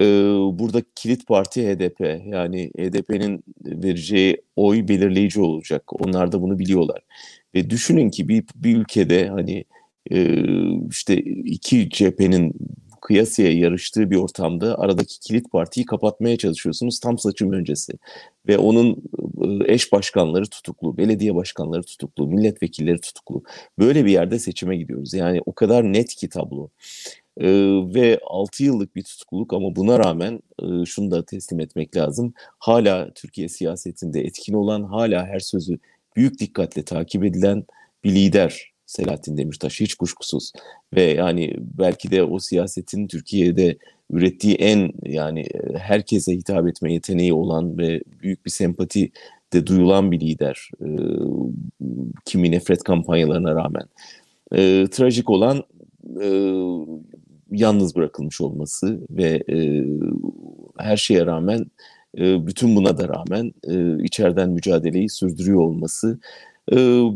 e, burada kilit parti HDP yani HDP'nin vereceği oy belirleyici olacak. Onlar da bunu biliyorlar. Ve düşünün ki bir, bir ülkede hani işte iki cephenin kıyasıya yarıştığı bir ortamda aradaki kilit partiyi kapatmaya çalışıyorsunuz tam seçim öncesi. Ve onun eş başkanları tutuklu, belediye başkanları tutuklu, milletvekilleri tutuklu. Böyle bir yerde seçime gidiyoruz. Yani o kadar net ki tablo. Ee, ve 6 yıllık bir tutukluk ama buna rağmen e, şunu da teslim etmek lazım. Hala Türkiye siyasetinde etkin olan, hala her sözü büyük dikkatle takip edilen bir lider Selahattin Demirtaş hiç kuşkusuz ve yani belki de o siyasetin Türkiye'de ürettiği en yani e, herkese hitap etme yeteneği olan ve büyük bir sempati de duyulan bir lider e, kimi nefret kampanyalarına rağmen. E, trajik olan e, yalnız bırakılmış olması ve e, her şeye rağmen e, bütün buna da rağmen e, içeriden mücadeleyi sürdürüyor olması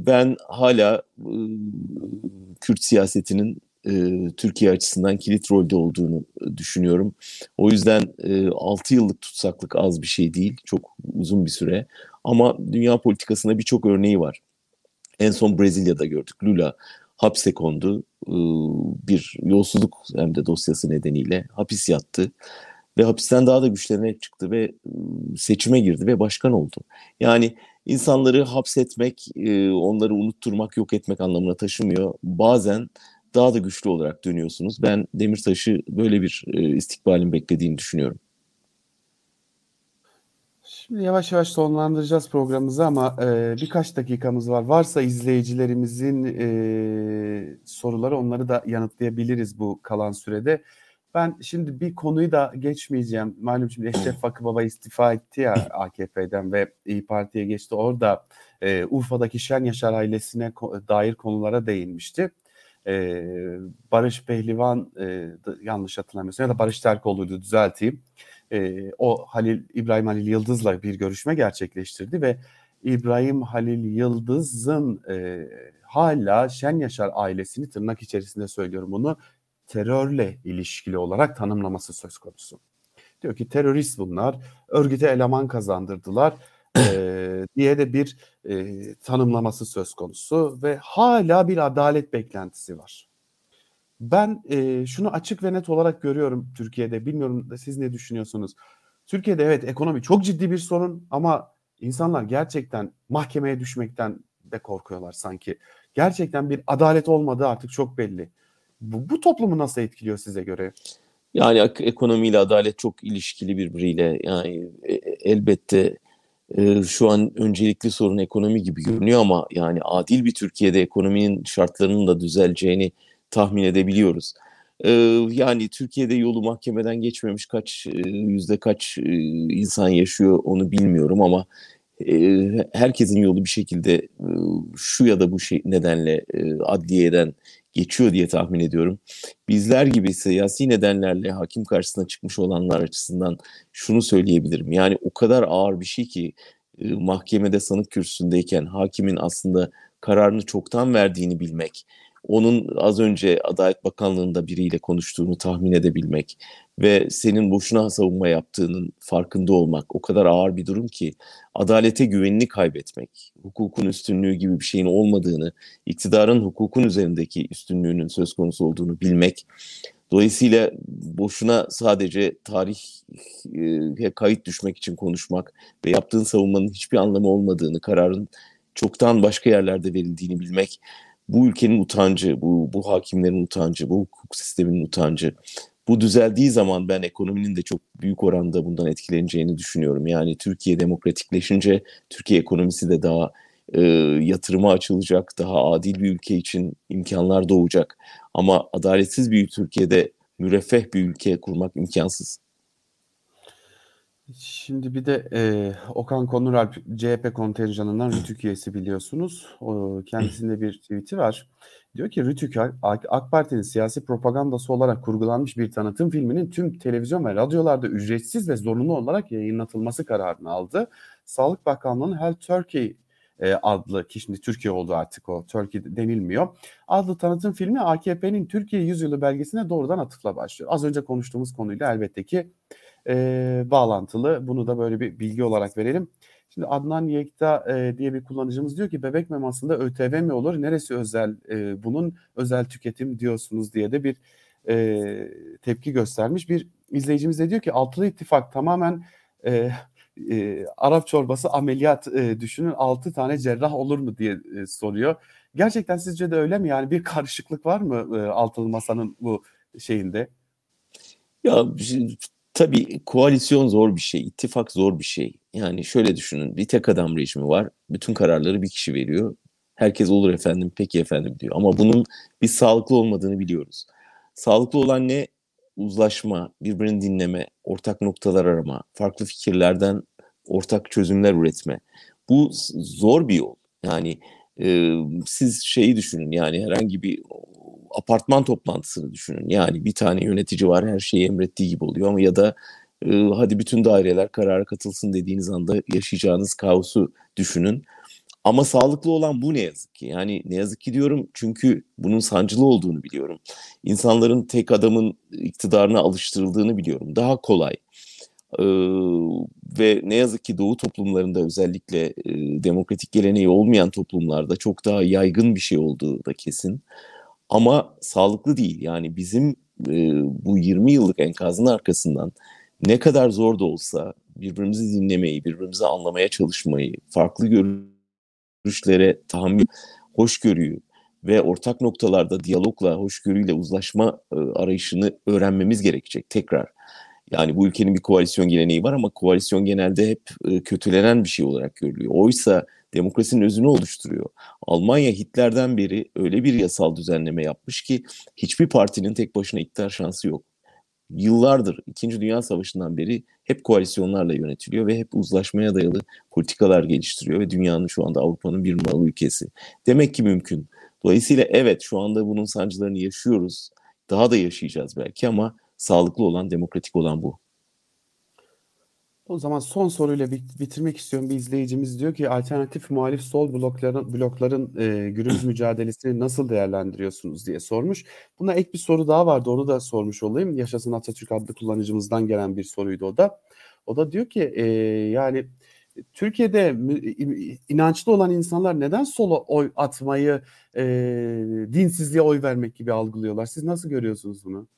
ben hala Kürt siyasetinin Türkiye açısından kilit rolde olduğunu düşünüyorum. O yüzden 6 yıllık tutsaklık az bir şey değil, çok uzun bir süre. Ama dünya politikasında birçok örneği var. En son Brezilya'da gördük. Lula hapse kondu bir yolsuzluk hem de dosyası nedeniyle hapis yattı ve hapisten daha da güçlenerek çıktı ve seçime girdi ve başkan oldu. Yani insanları hapsetmek, onları unutturmak, yok etmek anlamına taşımıyor. Bazen daha da güçlü olarak dönüyorsunuz. Ben Demirtaş'ı böyle bir istikbalin beklediğini düşünüyorum. Şimdi yavaş yavaş sonlandıracağız programımızı ama e, birkaç dakikamız var. Varsa izleyicilerimizin e, soruları onları da yanıtlayabiliriz bu kalan sürede. Ben şimdi bir konuyu da geçmeyeceğim. Malum şimdi Eşref Fakı Baba istifa etti ya AKP'den ve İyi Parti'ye geçti. Orada e, Urfa'daki Şen Yaşar ailesine dair konulara değinmişti. E, Barış Pehlivan e, yanlış hatırlamıyorsam ya da Barış Terkoğlu'ydu düzelteyim. E, o Halil İbrahim Halil Yıldız'la bir görüşme gerçekleştirdi ve İbrahim Halil Yıldız'ın e, hala Şen Yaşar ailesini tırnak içerisinde söylüyorum bunu terörle ilişkili olarak tanımlaması söz konusu. Diyor ki terörist bunlar, örgüte eleman kazandırdılar e, diye de bir e, tanımlaması söz konusu ve hala bir adalet beklentisi var. Ben e, şunu açık ve net olarak görüyorum Türkiye'de. Bilmiyorum da siz ne düşünüyorsunuz? Türkiye'de evet ekonomi çok ciddi bir sorun ama insanlar gerçekten mahkemeye düşmekten de korkuyorlar sanki. Gerçekten bir adalet olmadığı artık çok belli. Bu, bu toplumu nasıl etkiliyor size göre? Yani ekonomiyle adalet çok ilişkili birbiriyle. Yani e, elbette e, şu an öncelikli sorun ekonomi gibi görünüyor ama yani adil bir Türkiye'de ekonominin şartlarının da düzeleceğini tahmin edebiliyoruz. E, yani Türkiye'de yolu mahkemeden geçmemiş kaç e, yüzde kaç e, insan yaşıyor onu bilmiyorum ama e, herkesin yolu bir şekilde e, şu ya da bu şey nedenle e, adliyeden geçiyor diye tahmin ediyorum. Bizler gibi siyasi nedenlerle hakim karşısına çıkmış olanlar açısından şunu söyleyebilirim. Yani o kadar ağır bir şey ki e, mahkemede sanık kürsüsündeyken hakimin aslında kararını çoktan verdiğini bilmek, onun az önce Adalet Bakanlığı'nda biriyle konuştuğunu tahmin edebilmek ve senin boşuna savunma yaptığının farkında olmak o kadar ağır bir durum ki adalete güvenini kaybetmek, hukukun üstünlüğü gibi bir şeyin olmadığını, iktidarın hukukun üzerindeki üstünlüğünün söz konusu olduğunu bilmek Dolayısıyla boşuna sadece tarihe kayıt düşmek için konuşmak ve yaptığın savunmanın hiçbir anlamı olmadığını, kararın çoktan başka yerlerde verildiğini bilmek bu ülkenin utancı, bu, bu hakimlerin utancı, bu hukuk sisteminin utancı. Bu düzeldiği zaman ben ekonominin de çok büyük oranda bundan etkileneceğini düşünüyorum. Yani Türkiye demokratikleşince Türkiye ekonomisi de daha e, yatırıma açılacak, daha adil bir ülke için imkanlar doğacak. Ama adaletsiz bir Türkiye'de müreffeh bir ülke kurmak imkansız. Şimdi bir de e, Okan Konuralp CHP kontenjanından Rütük üyesi biliyorsunuz. O, kendisinde bir tweet'i var. Diyor ki Rütük AK Parti'nin siyasi propagandası olarak kurgulanmış bir tanıtım filminin tüm televizyon ve radyolarda ücretsiz ve zorunlu olarak yayınlatılması kararını aldı. Sağlık Bakanlığı'nın Health Turkey e, adlı ki şimdi Türkiye oldu artık o Turkey denilmiyor. Adlı tanıtım filmi AKP'nin Türkiye Yüzyılı belgesine doğrudan atıfla başlıyor. Az önce konuştuğumuz konuyla elbette ki e, bağlantılı. Bunu da böyle bir bilgi olarak verelim. Şimdi Adnan Yekta e, diye bir kullanıcımız diyor ki bebek mamasında ÖTV mi olur? Neresi özel? E, bunun özel tüketim diyorsunuz diye de bir e, tepki göstermiş. Bir izleyicimiz de diyor ki Altılı İttifak tamamen e, e, Arap çorbası ameliyat e, düşünün 6 tane cerrah olur mu diye e, soruyor. Gerçekten sizce de öyle mi? Yani bir karışıklık var mı e, altılı masanın bu şeyinde? Ya tabii koalisyon zor bir şey, ittifak zor bir şey. Yani şöyle düşünün bir tek adam rejimi var. Bütün kararları bir kişi veriyor. Herkes olur efendim, peki efendim diyor. Ama bunun bir sağlıklı olmadığını biliyoruz. Sağlıklı olan ne? uzlaşma, birbirini dinleme, ortak noktalar arama, farklı fikirlerden ortak çözümler üretme. Bu zor bir yol. Yani e, siz şeyi düşünün yani herhangi bir apartman toplantısını düşünün. Yani bir tane yönetici var her şeyi emrettiği gibi oluyor ama ya da e, hadi bütün daireler karara katılsın dediğiniz anda yaşayacağınız kaosu düşünün. Ama sağlıklı olan bu ne yazık ki. Yani ne yazık ki diyorum çünkü bunun sancılı olduğunu biliyorum. İnsanların tek adamın iktidarına alıştırıldığını biliyorum. Daha kolay. Ee, ve ne yazık ki Doğu toplumlarında özellikle e, demokratik geleneği olmayan toplumlarda çok daha yaygın bir şey olduğu da kesin. Ama sağlıklı değil. Yani bizim e, bu 20 yıllık enkazın arkasından ne kadar zor da olsa birbirimizi dinlemeyi, birbirimizi anlamaya çalışmayı, farklı görüşlere tahammül, hoşgörüyü ve ortak noktalarda diyalogla, hoşgörüyle uzlaşma e, arayışını öğrenmemiz gerekecek tekrar. Yani bu ülkenin bir koalisyon geleneği var ama koalisyon genelde hep e, kötülenen bir şey olarak görülüyor. Oysa demokrasinin özünü oluşturuyor. Almanya Hitler'den beri öyle bir yasal düzenleme yapmış ki hiçbir partinin tek başına iktidar şansı yok. Yıllardır İkinci Dünya Savaşı'ndan beri hep koalisyonlarla yönetiliyor ve hep uzlaşmaya dayalı politikalar geliştiriyor ve dünyanın şu anda Avrupa'nın bir numaralı ülkesi. Demek ki mümkün. Dolayısıyla evet şu anda bunun sancılarını yaşıyoruz. Daha da yaşayacağız belki ama sağlıklı olan, demokratik olan bu. O zaman son soruyla bitirmek istiyorum. Bir izleyicimiz diyor ki alternatif muhalif sol blokların blokların e, günümüz mücadelesini nasıl değerlendiriyorsunuz diye sormuş. Buna ek bir soru daha vardı. Onu da sormuş olayım. Yaşasın Atatürk adlı kullanıcımızdan gelen bir soruydu o da. O da diyor ki e, yani Türkiye'de inançlı olan insanlar neden sola oy atmayı, e, dinsizliğe oy vermek gibi algılıyorlar? Siz nasıl görüyorsunuz bunu?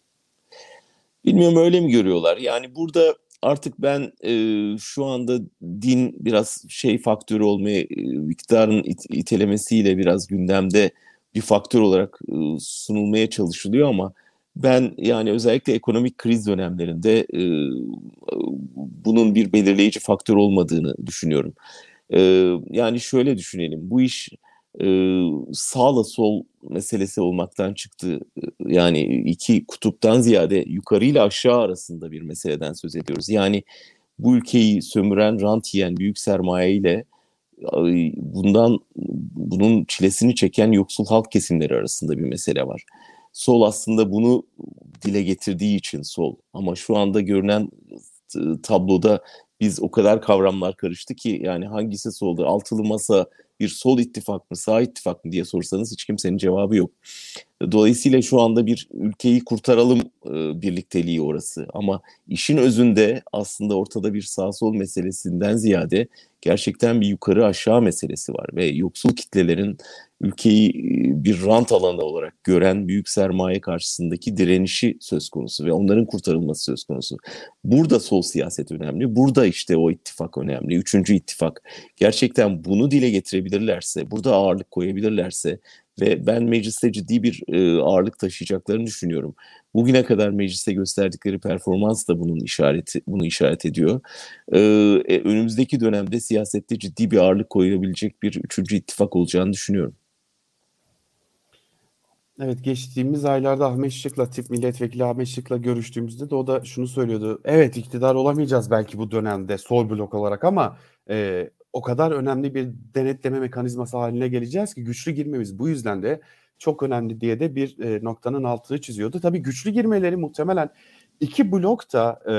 Bilmiyorum öyle mi görüyorlar? Yani burada artık ben e, şu anda din biraz şey faktörü olmaya, e, iktidarın it, itelemesiyle biraz gündemde bir faktör olarak e, sunulmaya çalışılıyor ama ben yani özellikle ekonomik kriz dönemlerinde e, bunun bir belirleyici faktör olmadığını düşünüyorum. E, yani şöyle düşünelim, bu iş e, sağla sol meselesi olmaktan çıktı. Yani iki kutuptan ziyade yukarıyla aşağı arasında bir meseleden söz ediyoruz. Yani bu ülkeyi sömüren, rant yiyen büyük sermaye ile bundan bunun çilesini çeken yoksul halk kesimleri arasında bir mesele var. Sol aslında bunu dile getirdiği için sol ama şu anda görünen tabloda biz o kadar kavramlar karıştı ki yani hangisi soldu? Altılı masa bir sol ittifak mı, sağ ittifak mı diye sorsanız hiç kimsenin cevabı yok. Dolayısıyla şu anda bir ülkeyi kurtaralım e, birlikteliği orası. Ama işin özünde aslında ortada bir sağ sol meselesinden ziyade gerçekten bir yukarı aşağı meselesi var ve yoksul kitlelerin ülkeyi bir rant alanı olarak gören büyük sermaye karşısındaki direnişi söz konusu ve onların kurtarılması söz konusu. Burada sol siyaset önemli. Burada işte o ittifak önemli. Üçüncü ittifak. Gerçekten bunu dile getirebilirlerse, burada ağırlık koyabilirlerse ve ben mecliste ciddi bir ağırlık taşıyacaklarını düşünüyorum. Bugüne kadar mecliste gösterdikleri performans da bunun işareti bunu işaret ediyor. E, önümüzdeki dönemde siyasette ciddi bir ağırlık koyabilecek bir üçüncü ittifak olacağını düşünüyorum. Evet geçtiğimiz aylarda Ahmet Şık'la tip milletvekili Ahmet Şık'la görüştüğümüzde de o da şunu söylüyordu. Evet iktidar olamayacağız belki bu dönemde sol blok olarak ama e, o kadar önemli bir denetleme mekanizması haline geleceğiz ki güçlü girmemiz bu yüzden de çok önemli diye de bir e, noktanın altını çiziyordu. Tabii güçlü girmeleri muhtemelen iki blok da e,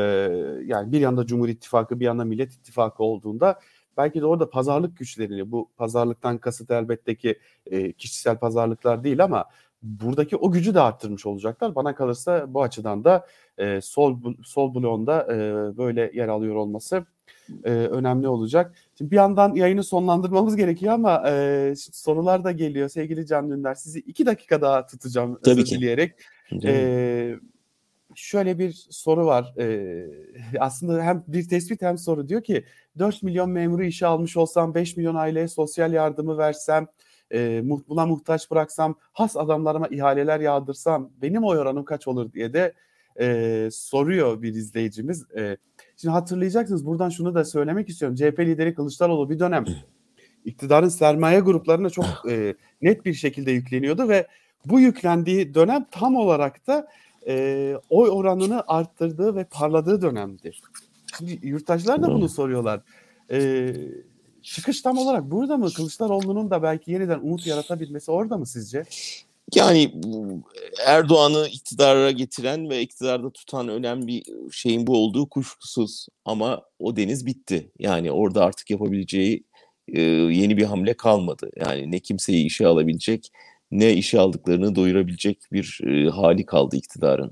yani bir yanda Cumhur İttifakı bir yanda Millet İttifakı olduğunda belki de orada pazarlık güçlerini bu pazarlıktan kasıt elbette ki e, kişisel pazarlıklar değil ama buradaki o gücü de arttırmış olacaklar. Bana kalırsa bu açıdan da e, sol sol bloğunda e, böyle yer alıyor olması e, önemli olacak. Şimdi bir yandan yayını sonlandırmamız gerekiyor ama e, sorular da geliyor sevgili Can Dündar. Sizi iki dakika daha tutacağım Tabii ki. dileyerek. E, şöyle bir soru var. E, aslında hem bir tespit hem soru diyor ki 4 milyon memuru işe almış olsam 5 milyon aileye sosyal yardımı versem e, buna muhtaç bıraksam has adamlarıma ihaleler yağdırsam benim oy oranım kaç olur diye de e, soruyor bir izleyicimiz. E, şimdi hatırlayacaksınız buradan şunu da söylemek istiyorum. CHP lideri Kılıçdaroğlu bir dönem iktidarın sermaye gruplarına çok e, net bir şekilde yükleniyordu ve bu yüklendiği dönem tam olarak da e, oy oranını arttırdığı ve parladığı dönemdi. Şimdi yurttaşlar da bunu soruyorlar. E, çıkış tam olarak burada mı? Kılıçdaroğlu'nun da belki yeniden umut yaratabilmesi orada mı sizce? Yani Erdoğan'ı iktidara getiren ve iktidarda tutan önemli bir şeyin bu olduğu kuşkusuz. Ama o deniz bitti. Yani orada artık yapabileceği e, yeni bir hamle kalmadı. Yani ne kimseyi işe alabilecek ne işe aldıklarını doyurabilecek bir e, hali kaldı iktidarın.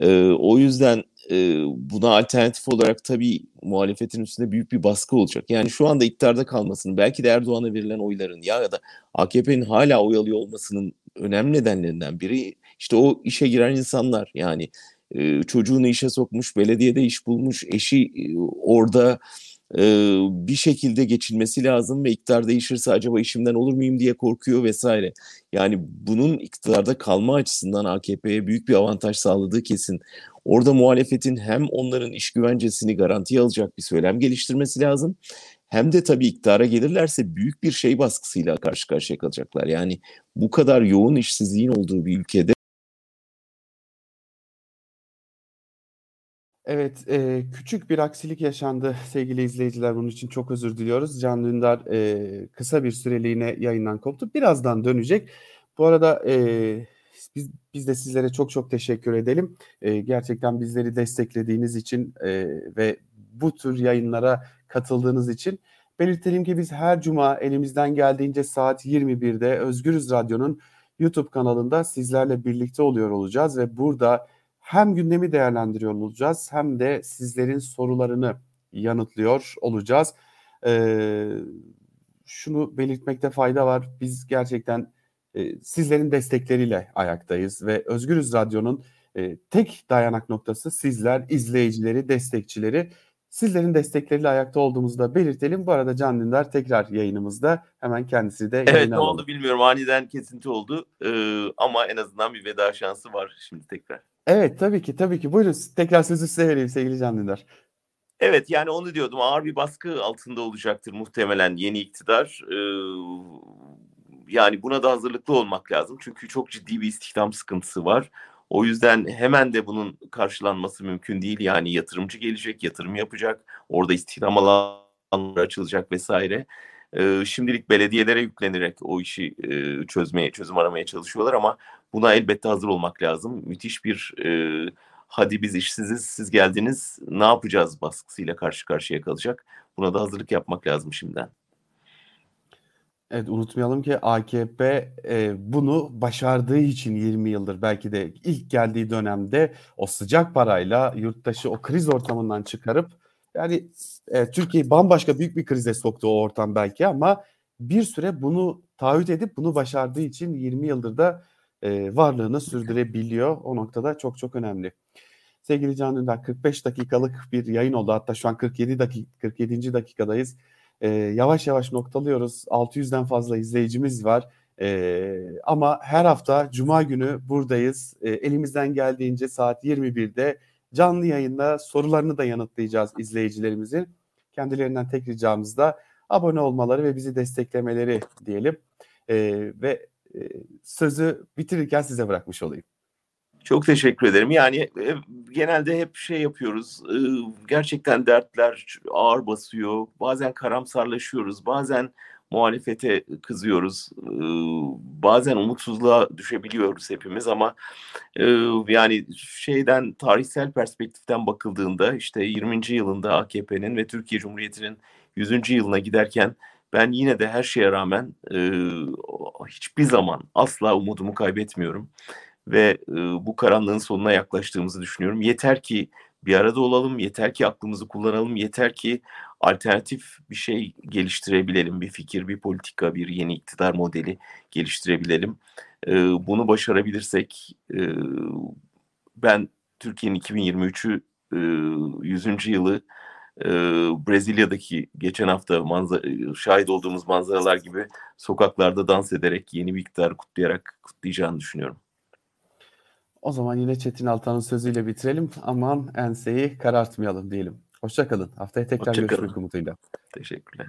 E, o yüzden e, buna alternatif olarak tabii muhalefetin üstünde büyük bir baskı olacak. Yani şu anda iktidarda kalmasının belki de Erdoğan'a verilen oyların ya da AKP'nin hala oy alıyor olmasının önemli nedenlerinden biri işte o işe giren insanlar yani e, çocuğunu işe sokmuş, belediyede iş bulmuş, eşi e, orada e, bir şekilde geçilmesi lazım ve iktidar değişirse acaba işimden olur muyum diye korkuyor vesaire. Yani bunun iktidarda kalma açısından AKP'ye büyük bir avantaj sağladığı kesin. Orada muhalefetin hem onların iş güvencesini garantiye alacak bir söylem geliştirmesi lazım. Hem de tabii iktidara gelirlerse büyük bir şey baskısıyla karşı karşıya kalacaklar. Yani bu kadar yoğun işsizliğin olduğu bir ülkede Evet, eee, küçük bir aksilik yaşandı sevgili izleyiciler. Bunun için çok özür diliyoruz. Can Dündar eee, kısa bir süreliğine yayından koptu. Birazdan dönecek. Bu arada eee, biz, biz de sizlere çok çok teşekkür edelim. Eee, gerçekten bizleri desteklediğiniz için eee, ve bu tür yayınlara katıldığınız için. Belirtelim ki biz her cuma elimizden geldiğince saat 21'de Özgürüz Radyo'nun YouTube kanalında sizlerle birlikte oluyor olacağız ve burada hem gündemi değerlendiriyor olacağız hem de sizlerin sorularını yanıtlıyor olacağız. Ee, şunu belirtmekte fayda var. Biz gerçekten e, sizlerin destekleriyle ayaktayız ve Özgürüz Radyo'nun e, tek dayanak noktası sizler, izleyicileri, destekçileri. Sizlerin destekleriyle ayakta olduğumuzu da belirtelim. Bu arada Can Dündar tekrar yayınımızda. Hemen kendisi de Evet ne oldu bilmiyorum. Aniden kesinti oldu. Ee, ama en azından bir veda şansı var şimdi tekrar. Evet tabii ki tabii ki. Buyurun tekrar sözü size vereyim sevgili Can Dündar. Evet yani onu diyordum ağır bir baskı altında olacaktır muhtemelen yeni iktidar. Ee, yani buna da hazırlıklı olmak lazım. Çünkü çok ciddi bir istihdam sıkıntısı var. O yüzden hemen de bunun karşılanması mümkün değil. Yani yatırımcı gelecek, yatırım yapacak, orada istihdam alanları açılacak vesaire. Ee, şimdilik belediyelere yüklenerek o işi e, çözmeye, çözüm aramaya çalışıyorlar ama buna elbette hazır olmak lazım. Müthiş bir e, hadi biz işsiziz, siz geldiniz, ne yapacağız baskısıyla karşı karşıya kalacak. Buna da hazırlık yapmak lazım şimdiden. Evet unutmayalım ki AKP e, bunu başardığı için 20 yıldır belki de ilk geldiği dönemde o sıcak parayla yurttaşı o kriz ortamından çıkarıp yani e, Türkiye'yi bambaşka büyük bir krize soktu o ortam belki ama bir süre bunu taahhüt edip bunu başardığı için 20 yıldır da e, varlığını sürdürebiliyor. O noktada çok çok önemli. Sevgili Can Dündar 45 dakikalık bir yayın oldu. Hatta şu an 47 dakika 47. dakikadayız. E, yavaş yavaş noktalıyoruz. 600'den fazla izleyicimiz var. E, ama her hafta Cuma günü buradayız. E, elimizden geldiğince saat 21'de canlı yayında sorularını da yanıtlayacağız izleyicilerimizin. Kendilerinden tek ricamız da abone olmaları ve bizi desteklemeleri diyelim. E, ve e, sözü bitirirken size bırakmış olayım. Çok teşekkür ederim. Yani e, genelde hep şey yapıyoruz. E, gerçekten dertler ağır basıyor. Bazen karamsarlaşıyoruz. Bazen muhalefete kızıyoruz. E, bazen umutsuzluğa düşebiliyoruz hepimiz ama e, yani şeyden tarihsel perspektiften bakıldığında işte 20. yılında AKP'nin ve Türkiye Cumhuriyeti'nin 100. yılına giderken ben yine de her şeye rağmen e, hiçbir zaman asla umudumu kaybetmiyorum ve e, bu karanlığın sonuna yaklaştığımızı düşünüyorum. Yeter ki bir arada olalım, yeter ki aklımızı kullanalım, yeter ki alternatif bir şey geliştirebilelim, bir fikir, bir politika, bir yeni iktidar modeli geliştirebilelim. E, bunu başarabilirsek e, ben Türkiye'nin 2023'ü e, 100. yılı Brezilya'daki geçen hafta manzara, şahit olduğumuz manzaralar gibi sokaklarda dans ederek yeni bir iktidar kutlayarak kutlayacağını düşünüyorum. O zaman yine Çetin Altan'ın sözüyle bitirelim. Aman enseyi karartmayalım diyelim. Hoşçakalın. Haftaya tekrar Hoşça görüşmek umuduyla. Teşekkürler.